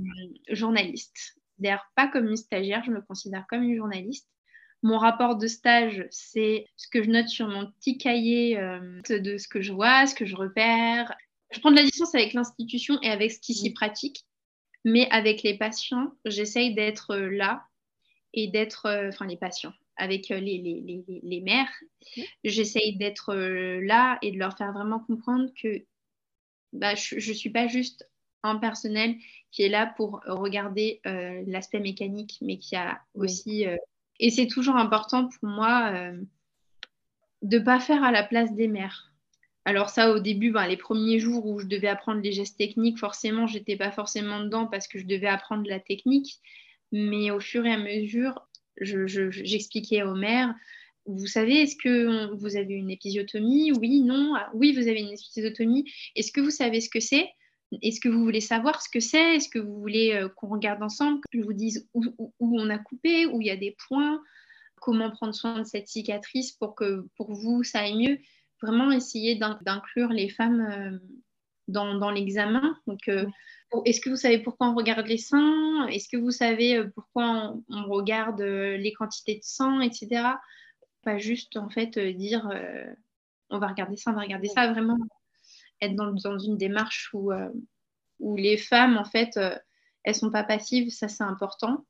journaliste considère pas comme une stagiaire, je me considère comme une journaliste. Mon rapport de stage, c'est ce que je note sur mon petit cahier euh, de ce que je vois, ce que je repère. Je prends de la distance avec l'institution et avec ce qui s'y pratique, mais avec les patients, j'essaye d'être euh, là et d'être, euh, enfin les patients, avec les, les, les, les mères, j'essaye d'être là et de leur faire vraiment comprendre que bah, je ne suis pas juste un personnel qui est là pour regarder euh, l'aspect mécanique, mais qui a aussi... Euh, et c'est toujours important pour moi euh, de ne pas faire à la place des mères. Alors ça, au début, ben, les premiers jours où je devais apprendre les gestes techniques, forcément, j'étais pas forcément dedans parce que je devais apprendre la technique. Mais au fur et à mesure, j'expliquais aux mères, vous savez, est-ce que vous avez une épisiotomie? Oui, non. Ah, oui, vous avez une épisiotomie. Est-ce que vous savez ce que c'est? Est-ce que vous voulez savoir ce que c'est? Est-ce que vous voulez euh, qu'on regarde ensemble, que je vous dise où, on a coupé, où il y a des points? Comment prendre soin de cette cicatrice pour que pour vous, ça aille mieux? Vraiment essayer d'inclure les femmes euh, dans, l'examen. Donc, euh, est-ce que vous savez pourquoi on regarde les seins? Est-ce que vous savez pourquoi on regarde les quantités de sang, etc. Pas juste, en fait, dire euh, on va regarder ça, on va regarder ça. Vraiment être dans, une démarche où, euh, où les femmes, en fait, elles sont pas passives. Ça, c'est important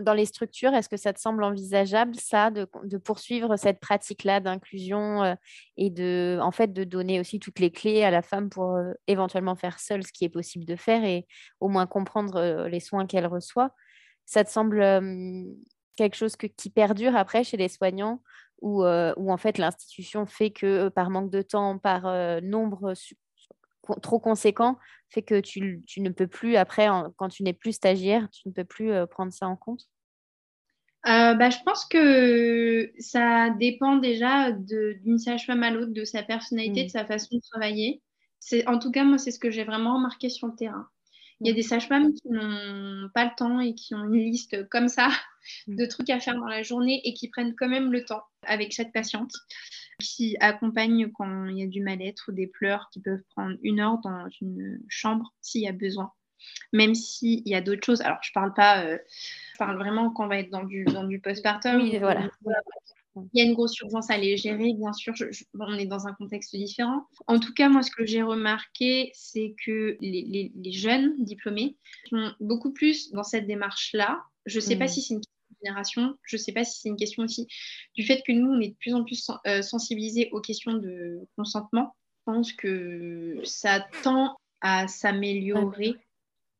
dans les structures, est-ce que ça te semble envisageable, ça, de, poursuivre cette pratique-là d'inclusion et de, en fait, de donner aussi toutes les clés à la femme pour éventuellement faire seule ce qui est possible de faire et au moins comprendre les soins qu'elle reçoit? Ça te semble quelque chose qui perdure après chez les soignants où, euh, en fait l'institution fait que euh, par manque de temps, par euh, nombre trop conséquent, fait que tu, ne peux plus après, quand tu n'es plus stagiaire, tu ne peux plus prendre ça en compte? Bah, je pense que ça dépend déjà d'une sage-femme à l'autre, de sa personnalité, de mmh. sa façon de travailler. En tout cas, moi, c'est ce que j'ai vraiment remarqué sur le terrain. Il y a des sages-femmes qui n'ont pas le temps et qui ont une liste comme ça de mm. trucs à faire dans la journée et qui prennent quand même le temps avec chaque patiente, qui accompagnent quand il y a du mal-être ou des pleurs qui peuvent prendre une heure dans une chambre s'il y a besoin. Même s'il y a d'autres choses. Alors, je parle pas, euh, je parle vraiment quand on va être dans du, dans du postpartum. Oui, voilà. Il y a une grosse urgence à les gérer, bien sûr. on est dans un contexte différent. En tout cas, moi, ce que j'ai remarqué, c'est que les, jeunes diplômés sont beaucoup plus dans cette démarche-là. Je ne sais pas hmm. si c'est une question de génération, je ne sais pas si c'est une question aussi du fait que nous, on est de plus en plus euh, sensibilisés aux questions de consentement. Je pense que ça tend à s'améliorer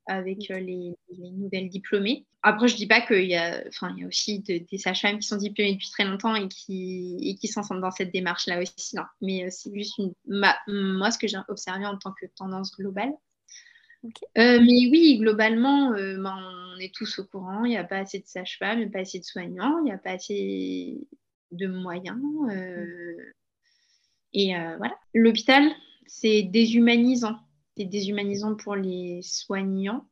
avec euh, les, nouvelles diplômées. Après, je dis pas qu'il y a, enfin, il y a aussi des sages-femmes qui sont diplômées depuis très longtemps et qui, et qui sont dans cette démarche-là aussi. Mais euh, c'est juste une, moi ce que j'ai observé en tant que tendance globale. Euh, mais oui, globalement, ben, on est tous au courant. Il n'y a pas assez de sages-femmes, il n'y a pas assez de soignants, il n'y a pas assez de moyens. Et voilà. L'hôpital, c'est déshumanisant déshumanisant pour les soignants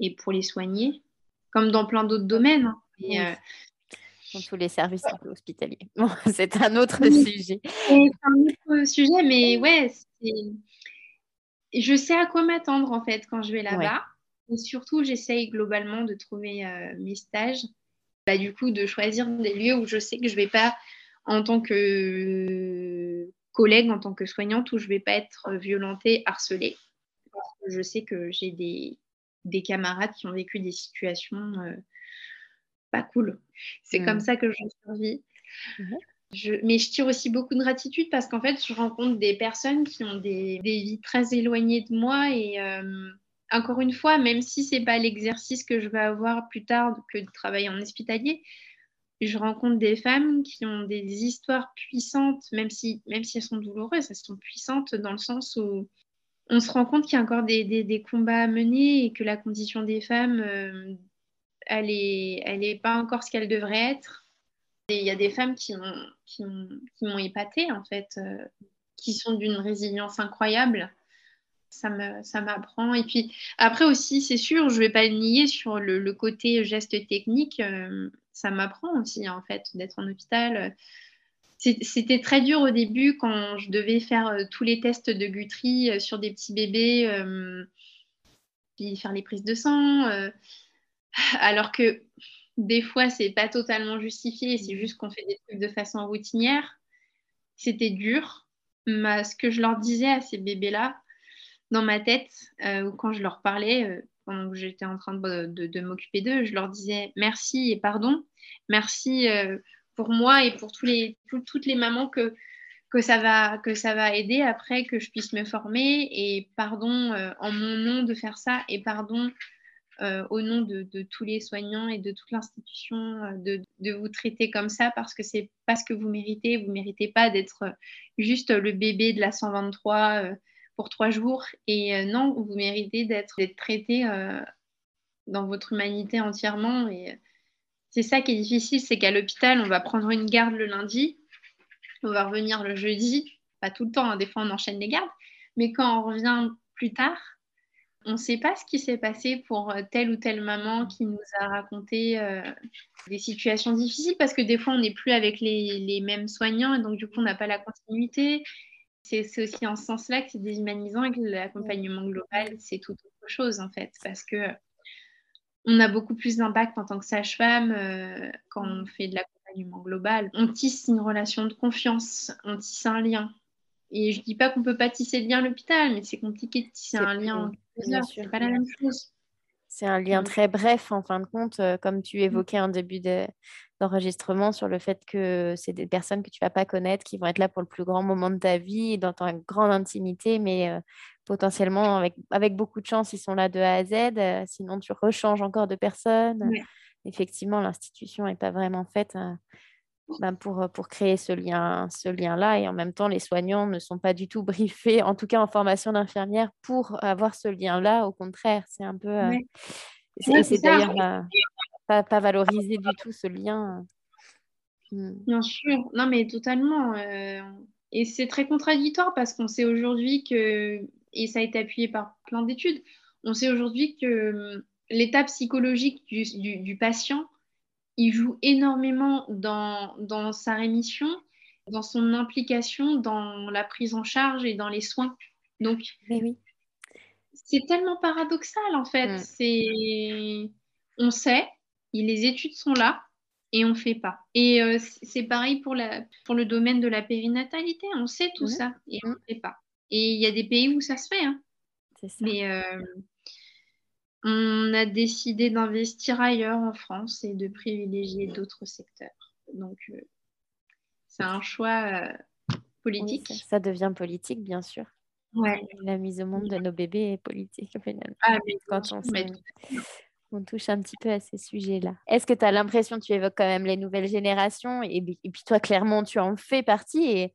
et pour les soignés, comme dans plein d'autres domaines. Hein. Euh, dans tous les services hospitaliers. c'est un autre sujet. C'est un autre sujet, mais ouais, je sais à quoi m'attendre en fait quand je vais là-bas. Et surtout, j'essaye globalement de trouver euh, mes stages. Bah, du coup, de choisir des lieux où je sais que je ne vais pas, en tant que collègue en tant que soignante où je ne vais pas être violentée, harcelée. je sais que j'ai des, des, camarades qui ont vécu des situations euh, pas cool. C'est comme mmh. ça que je survis. Mmh. Je, mais je tire aussi beaucoup de gratitude parce qu'en fait, je rencontre des personnes qui ont des, des vies très éloignées de moi et euh, encore une fois, même si c'est pas l'exercice que je vais avoir plus tard que de travailler en hospitalier, je rencontre des femmes qui ont des histoires puissantes, même si, même si elles sont douloureuses, elles sont puissantes dans le sens où on se rend compte qu'il y a encore des, des, combats à mener et que la condition des femmes, euh, elle n'est elle est pas encore ce qu'elle devrait être. Il y a des femmes qui m'ont qui, m'ont épatée, en fait, euh, qui sont d'une résilience incroyable. Ça m'apprend. et puis après aussi, c'est sûr, je ne vais pas le nier sur le, le côté geste technique. Euh, ça m'apprend aussi, en fait, d'être en hôpital. C'était très dur au début quand je devais faire euh, tous les tests de Guthrie euh, sur des petits bébés, euh, puis faire les prises de sang, alors que des fois, c'est pas totalement justifié, c'est juste qu'on fait des trucs de façon routinière. C'était dur. Ce que je leur disais à ces bébés-là, dans ma tête, ou quand je leur parlais, pendant j'étais en train de, m'occuper d'eux, je leur disais merci et pardon. Merci euh, pour moi et pour tous les, toutes les mamans que, ça va aider après que je puisse me former et pardon euh, en mon nom de faire ça et pardon euh, au nom de, tous les soignants et de toute l'institution euh, de, de, vous traiter comme ça parce que c'est pas ce que vous méritez vous méritez pas d'être juste le bébé de la 123 pour trois jours. Et non vous méritez d'être traité dans votre humanité entièrement. Et c'est ça qui est difficile c'est qu'à l'hôpital on va prendre une garde le lundi. On va revenir le jeudi, pas tout le temps, hein, des fois on enchaîne les gardes, mais quand on revient plus tard, on ne sait pas ce qui s'est passé pour euh, telle ou telle maman qui nous a raconté euh, des situations difficiles. Parce que des fois on n'est plus avec les, mêmes soignants. Et donc du coup on n'a pas la continuité. C'est aussi en ce sens-là que c'est déshumanisant et que l'accompagnement global c'est tout autre chose en fait parce que on a beaucoup plus d'impact en tant que sage-femme euh, quand on fait de la global. On tisse une relation de confiance, on tisse un lien. Et je dis pas qu'on peut pas tisser de lien à l'hôpital, mais c'est compliqué de tisser un lien en C'est pas la même chose. C'est un lien très bref, en fin de compte, euh, comme tu évoquais en début d'enregistrement sur le fait que c'est des personnes que tu vas pas connaître, qui vont être là pour le plus grand moment de ta vie, dans ta grande intimité, mais euh, potentiellement, avec, avec beaucoup de chance, ils sont là de A à Z. Euh, sinon, tu rechanges encore de personnes. Effectivement, l'institution n'est pas vraiment faite euh, ben, pour, euh, pour créer ce lien ce lien là et en même temps les soignants ne sont pas du tout briefés en tout cas en formation d'infirmière pour avoir ce lien là au contraire c'est un peu euh, c'est d'ailleurs pas, pas, valorisé du tout ce lien. Hmm. bien sûr. Non mais totalement et c'est très contradictoire parce qu'on sait aujourd'hui que et ça a été appuyé par plein d'études on sait aujourd'hui que l'état psychologique du, patient, il joue énormément dans, sa rémission, dans son implication dans la prise en charge et dans les soins. Donc, oui. c'est tellement paradoxal en fait. Mm. C'est, on sait, les études sont là et on ne fait pas. Et euh, c'est pareil pour, la, pour le domaine de la périnatalité. On sait tout ça et on ne fait pas. Et il y a des pays où ça se fait. Hein. Ça. Mais euh, on a décidé d'investir ailleurs en France et de privilégier d'autres secteurs. Donc, euh, c'est un choix euh, politique. ça, devient politique, bien sûr. Ouais. La mise au monde de nos bébés est politique, Ah, Quand on, touche un petit peu à ces sujets-là. Est-ce que tu as l'impression, tu évoques quand même les nouvelles générations, et, puis toi, clairement, tu en fais partie, et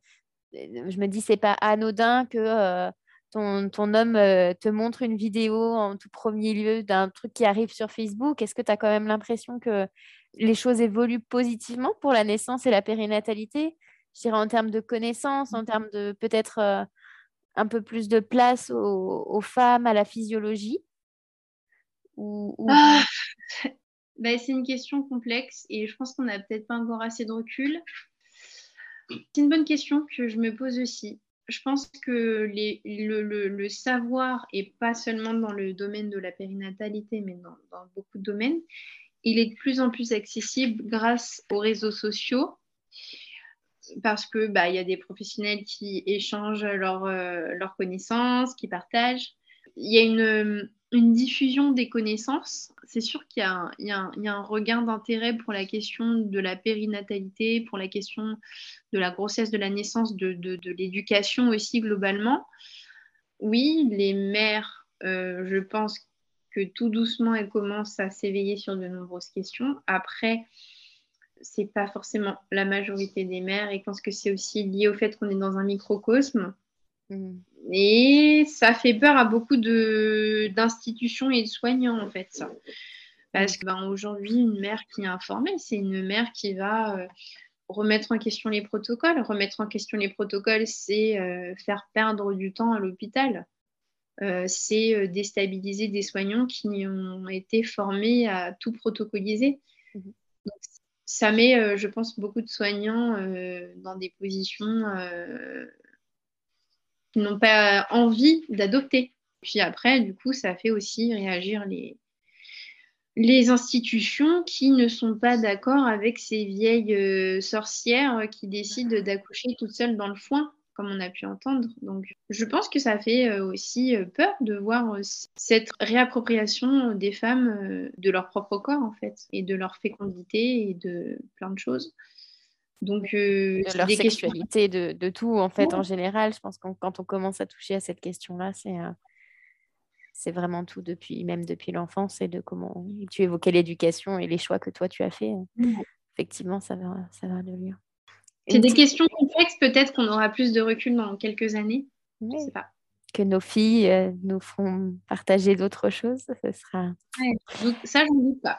je me dis, c'est pas anodin que... Euh, ton, homme euh, te montre une vidéo en tout premier lieu d'un truc qui arrive sur Facebook, est-ce que tu as quand même l'impression que les choses évoluent positivement pour la naissance et la périnatalité? Je dirais en termes de connaissances, en termes de peut-être euh, un peu plus de place aux, femmes, à la physiologie? Ah, bah, C'est une question complexe et je pense qu'on n'a peut-être pas encore assez de recul. C'est une bonne question que je me pose aussi je pense que le, savoir, et pas seulement dans le domaine de la périnatalité, mais dans, beaucoup de domaines, il est de plus en plus accessible grâce aux réseaux sociaux, parce que bah, y a des professionnels qui échangent leurs euh, connaissances, qui partagent. Il y a une, une diffusion des connaissances. C'est sûr qu'il y, a un regain d'intérêt pour la question de la périnatalité, pour la question de la grossesse, de la naissance, de, l'éducation aussi globalement. Oui, les mères, euh, je pense que tout doucement, elles commencent à s'éveiller sur de nombreuses questions. Après, c'est pas forcément la majorité des mères et je pense que c'est aussi lié au fait qu'on est dans un microcosme. Et ça fait peur à beaucoup d'institutions et de soignants, en fait, ça. Parce qu'aujourd'hui, ben, une mère qui est informée, c'est une mère qui va euh, remettre en question les protocoles. Remettre en question les protocoles, c'est euh, faire perdre du temps à l'hôpital. Euh, c'est déstabiliser des soignants qui ont été formés à tout protocoliser. Mmh. ça met, je pense, beaucoup de soignants dans des positions n'ont pas envie d'adopter. Puis après, du coup, ça fait aussi réagir les, institutions qui ne sont pas d'accord avec ces vieilles euh, sorcières qui décident d'accoucher toutes seules dans le foin, comme on a pu entendre. Donc, je pense que ça fait euh, aussi euh, peur de voir cette réappropriation des femmes de leur propre corps, en fait, et de leur fécondité et de plein de choses. Donc, euh, de leur sexualité, de, de, tout en fait en général. Je pense que quand on commence à toucher à cette question-là, c'est euh, c'est vraiment tout depuis même depuis l'enfance et de comment tu évoquais l'éducation et les choix que toi tu as fait. Effectivement, ça va ça va de lire. C'est des questions complexes. Peut-être qu'on aura plus de recul dans quelques années. Je sais pas que nos filles euh, nous feront partager d'autres choses. Ce sera. ça, je ne doute pas.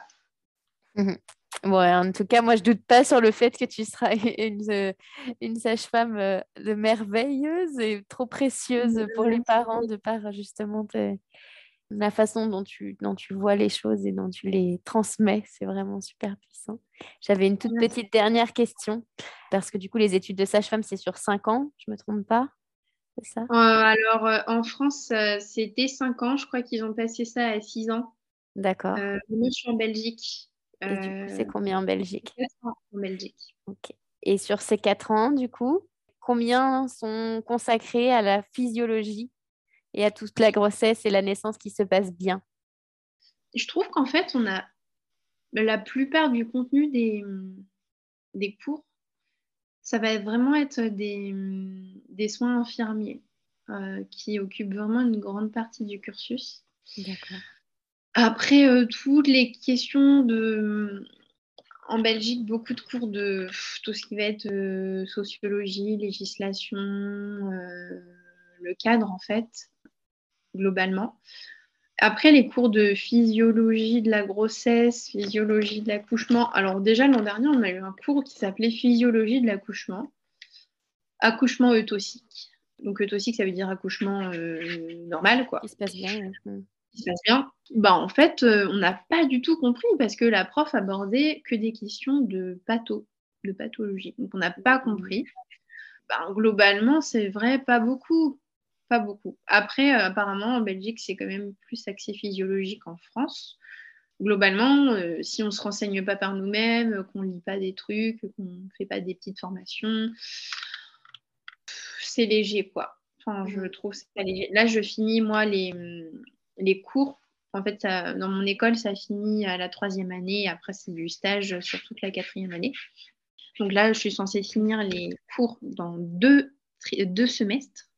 Mhm. Ouais, en tout cas, moi, je doute pas sur le fait que tu seras une, euh, une sage-femme euh, de merveilleuse et trop précieuse pour les parents de par justement la façon dont tu, dont tu vois les choses et dont tu les transmets. C'est vraiment super puissant. J'avais une toute petite dernière question parce que du coup, les études de sage-femme, c'est sur cinq ans, je me trompe pas? Ça? Euh, Alors, en France, c'était 5 ans. Je crois qu'ils ont passé ça à 6 ans. D'accord. moi, je suis en Belgique. Et du coup, c'est combien en Belgique? 4 ans en Belgique. Ok. Et sur ces 4 ans, du coup, combien sont consacrés à la physiologie et à toute la grossesse et la naissance qui se passe bien? Je trouve qu'en fait, on a la plupart du contenu des, des cours, ça va vraiment être des, des soins infirmiers euh, qui occupent vraiment une grande partie du cursus. D'accord. Après, euh, toutes les questions de. En Belgique, beaucoup de cours de tout ce qui va être euh, sociologie, législation, euh, le cadre, en fait, globalement. Après, les cours de physiologie de la grossesse, physiologie de l'accouchement. Alors, déjà, l'an dernier, on a eu un cours qui s'appelait physiologie de l'accouchement, accouchement eutocique. Donc, eutocique, ça veut dire accouchement normal, quoi. Qui se passe bien se passe bien, bah, en fait, euh, on n'a pas du tout compris parce que la prof abordait que des questions de patho, de pathologie. Donc, on n'a pas compris. Bah, globalement, c'est vrai, pas beaucoup. Pas beaucoup. Après, euh, apparemment, en Belgique, c'est quand même plus axé physiologique qu'en France. Globalement, euh, si on ne se renseigne pas par nous-mêmes, qu'on ne lit pas des trucs, qu'on ne fait pas des petites formations, c'est léger, quoi. Enfin, je mmh. trouve ça léger. Là, je finis, moi, les, les cours. En fait, dans mon école, ça finit à la troisième année. Après, c'est du stage sur toute la quatrième année. Donc là, je suis censée finir les cours dans deux, deux semestres.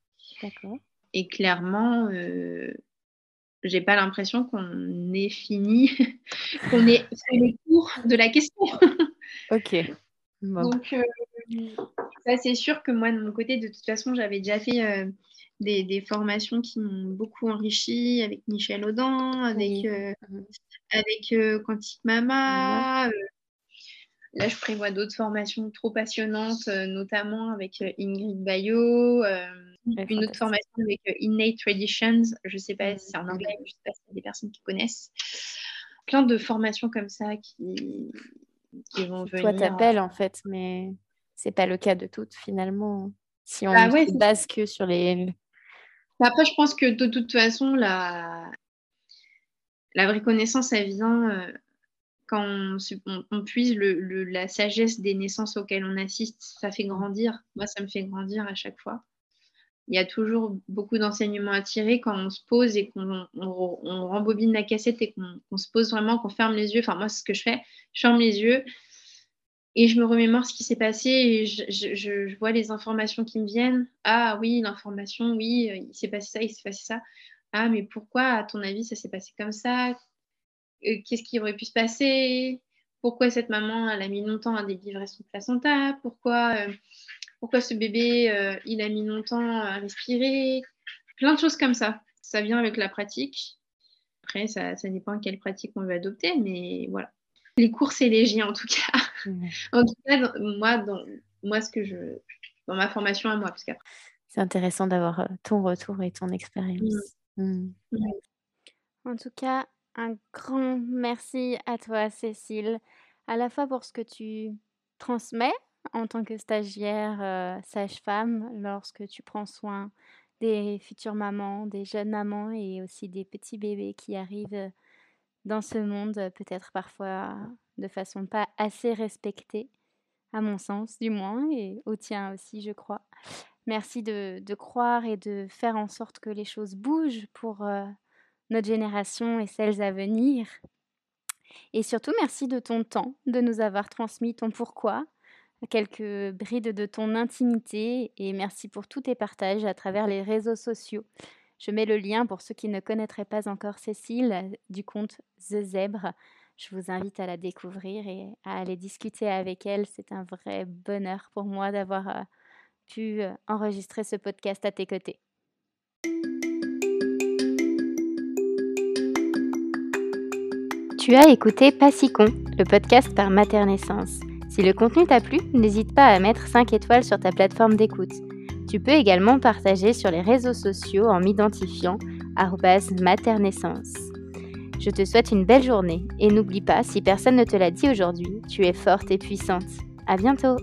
D'accord. Et clairement, euh, j'ai pas l'impression qu'on ait fini, qu'on ait fait les cours de la question. ok. Donc, euh, ça, c'est sûr que moi, de mon côté, de toute façon, j'avais déjà fait euh, des, formations qui m'ont beaucoup enrichi avec Michel Audin, avec, euh, mmh. avec euh, Quantique Mama. Euh, là, je prévois d'autres formations trop passionnantes, notamment avec Ingrid Bayo, une autre formation avec Innate Traditions. Je ne sais pas si c'est en anglais, je ne sais pas si y a des personnes qui connaissent. Plein de formations comme ça qui, qui vont venir. Toi, t'appelles en fait, mais c'est pas le cas de toutes finalement. Si on bah ne base que sur les, après, je pense que de toute façon, la, la vraie connaissance, elle vient euh, quand on, puise la sagesse des naissances auxquelles on assiste. Ça fait grandir. Moi, ça me fait grandir à chaque fois. Il y a toujours beaucoup d'enseignements à tirer quand on se pose et qu'on on, rembobine la cassette et qu'on se pose vraiment, qu'on ferme les yeux. Enfin, moi, c'est ce que je fais. Je ferme les yeux et je me remémore ce qui s'est passé et je, vois les informations qui me viennent. Ah oui, l'information, oui, euh, il s'est passé ça, il s'est passé ça. Ah, mais pourquoi, à ton avis, ça s'est passé comme ça? Euh, Qu'est-ce qui aurait pu se passer? Pourquoi cette maman, elle a mis longtemps à délivrer son placenta? Pourquoi, euh, pourquoi ce bébé, il a mis longtemps à respirer? Plein de choses comme ça. Ça vient avec la pratique. Après, ça, ça dépend quelle pratique on veut adopter, mais voilà les cours, c'est léger en tout cas. en tout cas, moi, dans, moi, ce que je, dans ma formation à moi, parce c'est intéressant d'avoir euh, ton retour et ton expérience. Mm. Mm. En tout cas, un grand merci à toi, Cécile, à la fois pour ce que tu transmets en tant que stagiaire euh, sage-femme lorsque tu prends soin des futures mamans, des jeunes mamans et aussi des petits bébés qui arrivent euh, dans ce monde, peut-être parfois de façon pas assez respectée, à mon sens du moins, et au tien aussi, je crois. Merci de, croire et de faire en sorte que les choses bougent pour notre génération et celles à venir. Et surtout, merci de ton temps, de nous avoir transmis ton pourquoi, quelques brides de ton intimité et merci pour tous tes partages à travers les réseaux sociaux. Je mets le lien pour ceux qui ne connaîtraient pas encore Cécile du compte The Zèbre. Je vous invite à la découvrir et à aller discuter avec elle. C'est un vrai bonheur pour moi d'avoir euh, pu euh, enregistrer ce podcast à tes côtés. Tu as écouté Passicon, le podcast par Maternaissance. Si le contenu t'a plu, n'hésite pas à mettre 5 étoiles sur ta plateforme d'écoute. Tu peux également partager sur les réseaux sociaux en m'identifiant maternaissance. Je te souhaite une belle journée et n'oublie pas, si personne ne te l'a dit aujourd'hui, tu es forte et puissante. À bientôt!